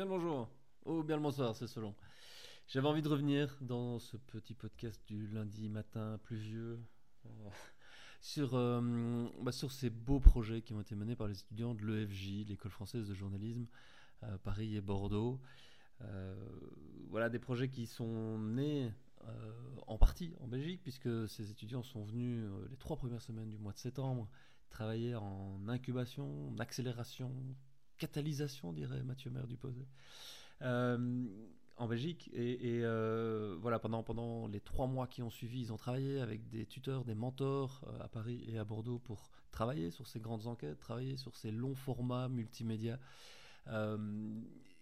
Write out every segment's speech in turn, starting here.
Bien le bonjour, ou bien le bonsoir, c'est selon. J'avais envie de revenir dans ce petit podcast du lundi matin pluvieux euh, sur, euh, bah, sur ces beaux projets qui ont été menés par les étudiants de l'EFJ, l'École française de journalisme, euh, Paris et Bordeaux. voilà des projets qui sont nés en partie en Belgique, puisque ces étudiants sont venus les trois premières semaines du mois de septembre travailler en incubation, en accélération, catalysation, dirait Mathieu Maire du euh, en Belgique. Et, euh, voilà, pendant, pendant les trois mois qui ont suivi, ils ont travaillé avec des tuteurs, des mentors euh, à Paris et à Bordeaux pour travailler sur ces grandes enquêtes, travailler sur ces longs formats multimédia.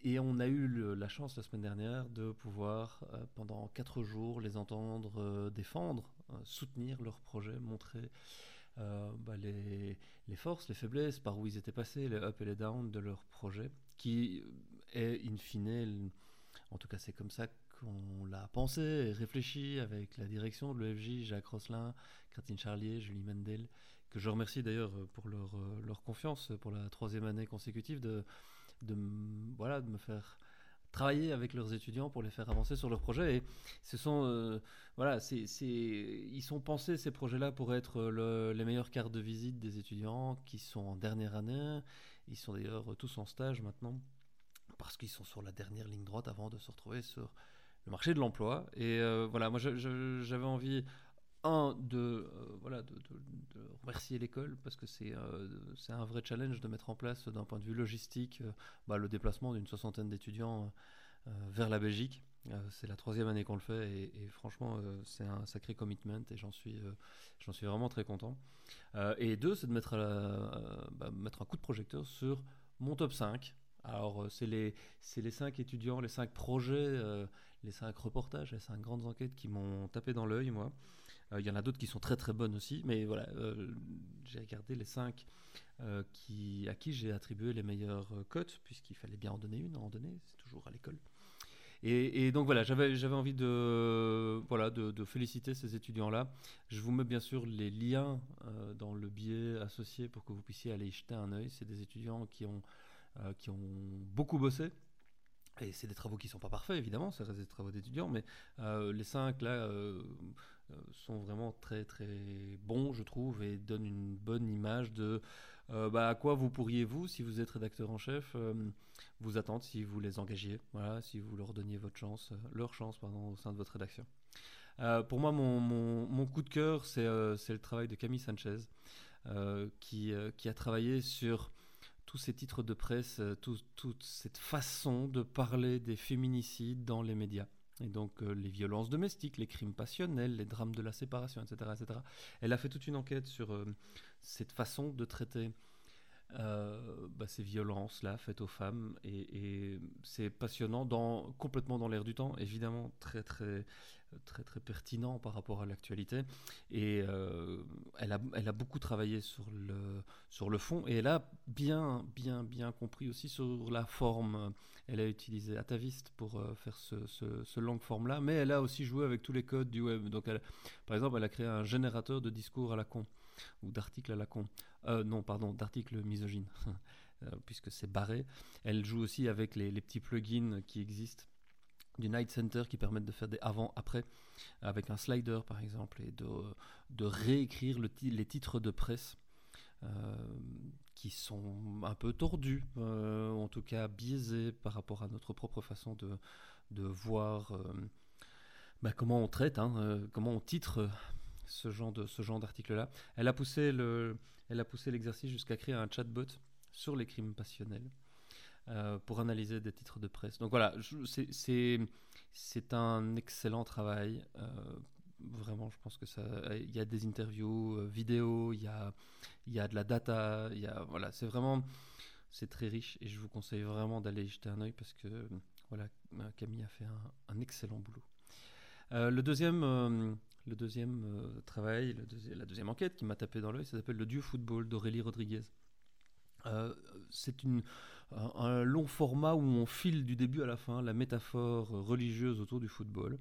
et on a eu la chance la semaine dernière de pouvoir, pendant quatre jours, les entendre défendre, soutenir leurs projets, montrer euh, bah, les, forces, les faiblesses, par où ils étaient passés, les up et les down de leur projet, qui est in fine, en tout cas c'est comme ça qu'on l'a pensé et réfléchi avec la direction de l'EFJ, Jacques Rosselin, Catherine Charlier, Julie Mendel, que je remercie d'ailleurs pour leur, euh, confiance pour la troisième année consécutive de, de, voilà, de me faire travailler avec leurs étudiants pour les faire avancer sur leurs projets. Et ce sont, euh, voilà, c'est, ils sont pensés ces projets-là pour être les meilleures cartes de visite des étudiants qui sont en dernière année. Ils sont d'ailleurs tous en stage maintenant parce qu'ils sont sur la dernière ligne droite avant de se retrouver sur le marché de l'emploi. Et euh, voilà, moi j'avais envie un, de, euh, voilà, de, remercier l'école parce que c'est euh, un vrai challenge de mettre en place d'un point de vue logistique euh, bah, le déplacement d'une soixantaine d'étudiants vers la Belgique. c'est la troisième année qu'on le fait et, franchement c'est un sacré commitment et j'en suis, j'en suis vraiment très content. et deux, c'est de mettre, bah, mettre un coup de projecteur sur mon top 5. Alors c'est les, les cinq étudiants, les cinq projets, les cinq reportages, les cinq grandes enquêtes qui m'ont tapé dans l'œil moi. Euh, il y en a d'autres qui sont très très bonnes aussi, mais voilà, euh, j'ai regardé les 5 euh, qui, à qui j'ai attribué les meilleures cotes, puisqu'il fallait bien en donner une, en donner, c'est toujours à l'école. Et, donc voilà, j'avais envie de, féliciter ces étudiants-là. Je vous mets bien sûr les liens dans le billet associé pour que vous puissiez aller y jeter un œil. C'est des étudiants qui ont beaucoup bossé, et c'est des travaux qui ne sont pas parfaits, évidemment, ça reste des travaux d'étudiants, mais les cinq, là, euh, sont vraiment très très bons, je trouve, et donnent une bonne image de euh, bah, à quoi vous pourriez, vous, si vous êtes rédacteur en chef, euh, vous attendre si vous les engagiez, voilà, si vous leur donniez votre chance, leur chance pardon, au sein de votre rédaction. pour moi, mon, mon, coup de cœur, c'est le travail de Camille Sanchez, qui, qui, a travaillé sur tous ces titres de presse, toute cette façon de parler des féminicides dans les médias et donc euh, les violences domestiques, les crimes passionnels, les drames de la séparation, etc. etc. Elle a fait toute une enquête sur euh, cette façon de traiter euh, bah, ces violences-là faites aux femmes. Et, c'est passionnant, complètement dans l'air du temps, évidemment très très très très pertinent par rapport à l'actualité. Et euh, elle, a, elle a beaucoup travaillé sur le, sur le fond et elle a bien bien bien compris aussi sur la forme. Elle a utilisé Atavist pour euh, faire ce, ce, ce long forme-là, mais elle a aussi joué avec tous les codes du web. Donc elle, par exemple, elle a créé un générateur de discours à la con ou d'articles à la con. Euh, non, pardon, d'articles misogynes, puisque c'est barré. Elle joue aussi avec les, petits plugins qui existent du Night Center qui permettent de faire des avant-après avec un slider par exemple et de, de réécrire le les titres de presse euh, qui sont un peu tordus, en tout cas biaisés par rapport à notre propre façon de, de voir bah, comment on traite, hein, comment on titre ce genre de ce genre d'article là. Elle a poussé le elle a poussé l'exercice jusqu'à créer un chatbot sur les crimes passionnels euh, pour analyser des titres de presse. Donc voilà, c'est un excellent travail. Euh, vraiment, je pense que ça. Il y a des interviews euh, vidéo, il y a y a de la data, il y a voilà, c'est vraiment c'est très riche et je vous conseille vraiment d'aller jeter un œil parce que voilà, Camille a fait un, excellent boulot. le deuxième le deuxième travail, la deuxième enquête qui m'a tapé dans l'œil, ça s'appelle Le Dieu Football d'Aurélie Rodriguez. C'est un long format où on file du début à la fin la métaphore religieuse autour du football.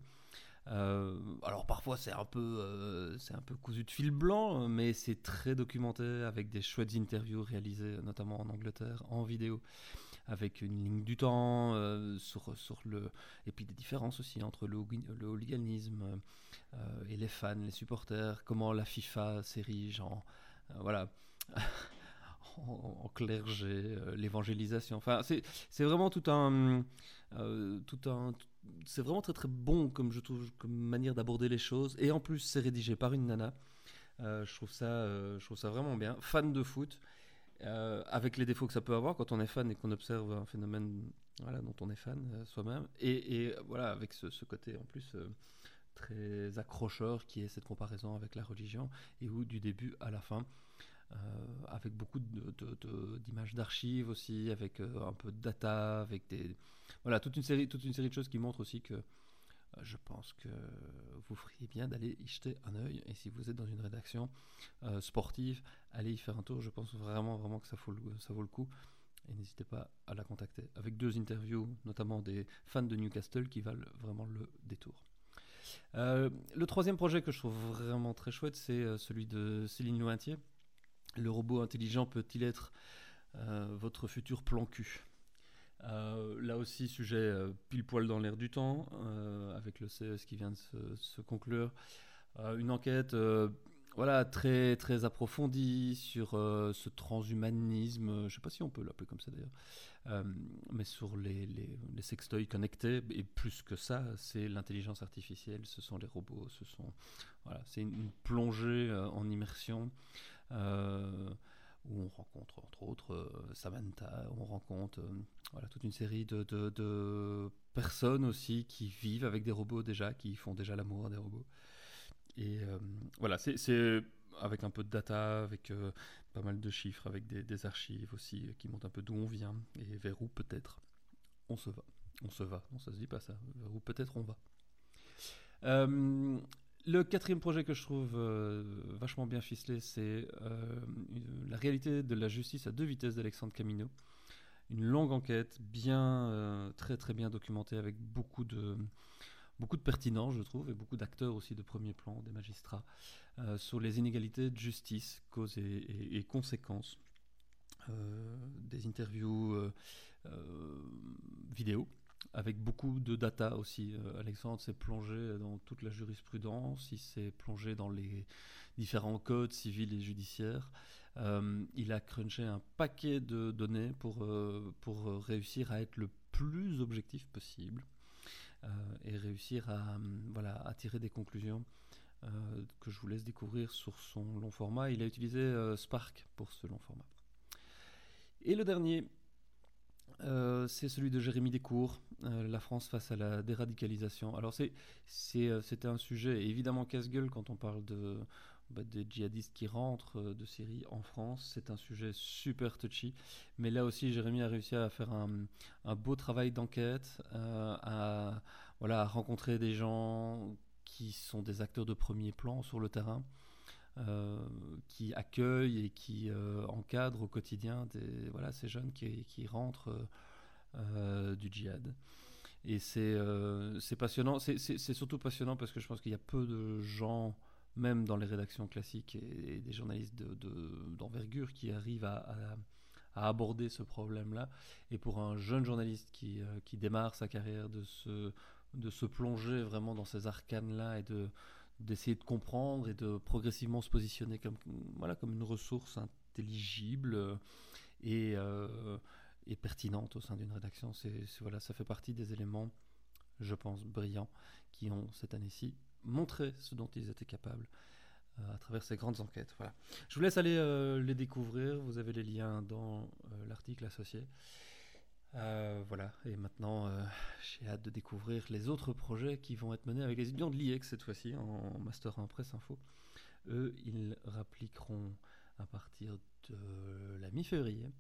alors parfois c'est un peu c'est un peu cousu de fil blanc, mais c'est très documenté avec des chouettes interviews réalisées notamment en Angleterre en vidéo avec une ligne du temps sur, sur le et puis des différences aussi entre le, le hooliganisme et les fans, les supporters, comment la FIFA s'érige en voilà en, clergé, euh, l'évangélisation. Enfin, c'est vraiment tout un, euh, tout un, c'est vraiment très très bon comme manière d'aborder les choses. Et en plus, c'est rédigé par une nana. Euh, je trouve ça, je trouve ça vraiment bien. Fan de foot. avec les défauts que ça peut avoir quand on est fan et qu'on observe un phénomène voilà, dont on est fan soi-même. Et, voilà, avec ce, côté en plus très accrocheur qui est cette comparaison avec la religion et où du début à la fin avec beaucoup d'images d'archives aussi, avec euh, un peu de data, avec des voilà toute une série toute une série de choses qui montrent aussi que euh, je pense que vous feriez bien d'aller y jeter un œil. Et si vous êtes dans une rédaction sportive, allez y faire un tour. Je pense vraiment, vraiment que ça, vaut le, ça vaut le coup. Et n'hésitez pas à la contacter. Avec deux interviews, notamment des fans de Newcastle qui valent vraiment le détour. le troisième projet que je trouve vraiment très chouette, c'est celui de Céline Lointier, le robot intelligent peut-il être euh, votre futur plan cul euh, là aussi, sujet euh, pile poil dans l'air du temps, avec le CES qui vient de se, conclure. une enquête voilà, très, très approfondie sur ce transhumanisme, je ne sais pas si on peut l'appeler comme ça d'ailleurs, mais sur les, les, sextoys connectés, et plus que ça, c'est l'intelligence artificielle, ce sont les robots, ce sont, voilà, c'est une, plongée en immersion. Euh, où on rencontre entre autres euh, Samantha, on rencontre euh, voilà, toute une série de, de, personnes aussi qui vivent avec des robots déjà, qui font déjà l'amour des robots. Et voilà, c'est avec un peu de data, avec pas mal de chiffres, avec des, archives aussi qui montrent un peu d'où on vient et vers où peut-être on se va. On se va, non ça se dit pas ça, vers où peut-être on va. Le quatrième projet que je trouve euh, vachement bien ficelé, c'est euh, la réalité de la justice à deux vitesses d'Alexandre Camino. Une longue enquête, bien, euh, très très bien documentée, avec beaucoup de, beaucoup de pertinence, je trouve, et beaucoup d'acteurs aussi de premier plan, des magistrats, sur les inégalités de justice, causes et conséquences. des interviews vidéo avec beaucoup de data aussi. Euh, Alexandre s'est plongé dans toute la jurisprudence, il s'est plongé dans les différents codes civils et judiciaires. Euh, il a crunché un paquet de données pour, euh, pour réussir à être le plus objectif possible et réussir à, voilà, à tirer des conclusions que je vous laisse découvrir sur son long format. Il a utilisé Spark pour ce long format. Et le dernier, euh, c'est celui de Jérémy Descours, euh, La France face à la déradicalisation. Alors c'est, euh, c'était un sujet évidemment casse-gueule quand on parle de, bah, des djihadistes qui rentrent de Syrie en France. C'est un sujet super touchy. Mais là aussi, Jérémy a réussi à faire un, beau travail d'enquête, à, voilà, rencontrer des gens qui sont des acteurs de premier plan sur le terrain. Euh, qui accueille et qui euh, encadre au quotidien des, voilà, ces jeunes qui, qui rentrent euh, du djihad. Et c'est passionnant, c'est surtout passionnant parce que je pense qu'il y a peu de gens, même dans les rédactions classiques et, des journalistes d'envergure, de, qui arrivent à, à, aborder ce problème-là. Et pour un jeune journaliste qui, qui démarre sa carrière, de se, de se plonger vraiment dans ces arcanes-là et de, d'essayer de comprendre et de progressivement se positionner comme, voilà, comme une ressource intelligible euh, et, euh, et pertinente au sein d'une rédaction. C'est, voilà, ça fait partie des éléments, je pense, brillants qui ont cette année-ci montré ce dont ils étaient capables euh, à travers ces grandes enquêtes. Voilà. Je vous laisse aller les découvrir. Vous avez les liens dans l'article associé. Euh, voilà, et maintenant euh, j'ai hâte de découvrir les autres projets qui vont être menés avec les étudiants de l'IEX cette fois-ci en Master 1 Presse Info. Eux, ils rappliqueront à partir de la mi-février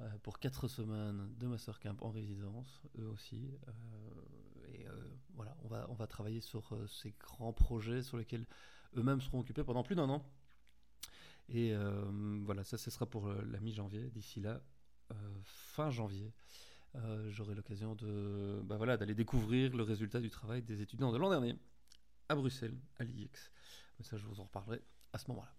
euh, pour 4 semaines de Master Camp en résidence, eux aussi. et voilà, on va, on va travailler sur ces grands projets sur lesquels eux-mêmes seront occupés pendant plus d'un an. Et voilà, ça ce sera pour la mi-janvier. D'ici là, fin janvier, euh, j'aurai l'occasion de bah voilà, d'aller découvrir le résultat du travail des étudiants de l'an dernier. à Bruxelles, à l'IX. Mais ça, je vous en reparlerai à ce moment-là.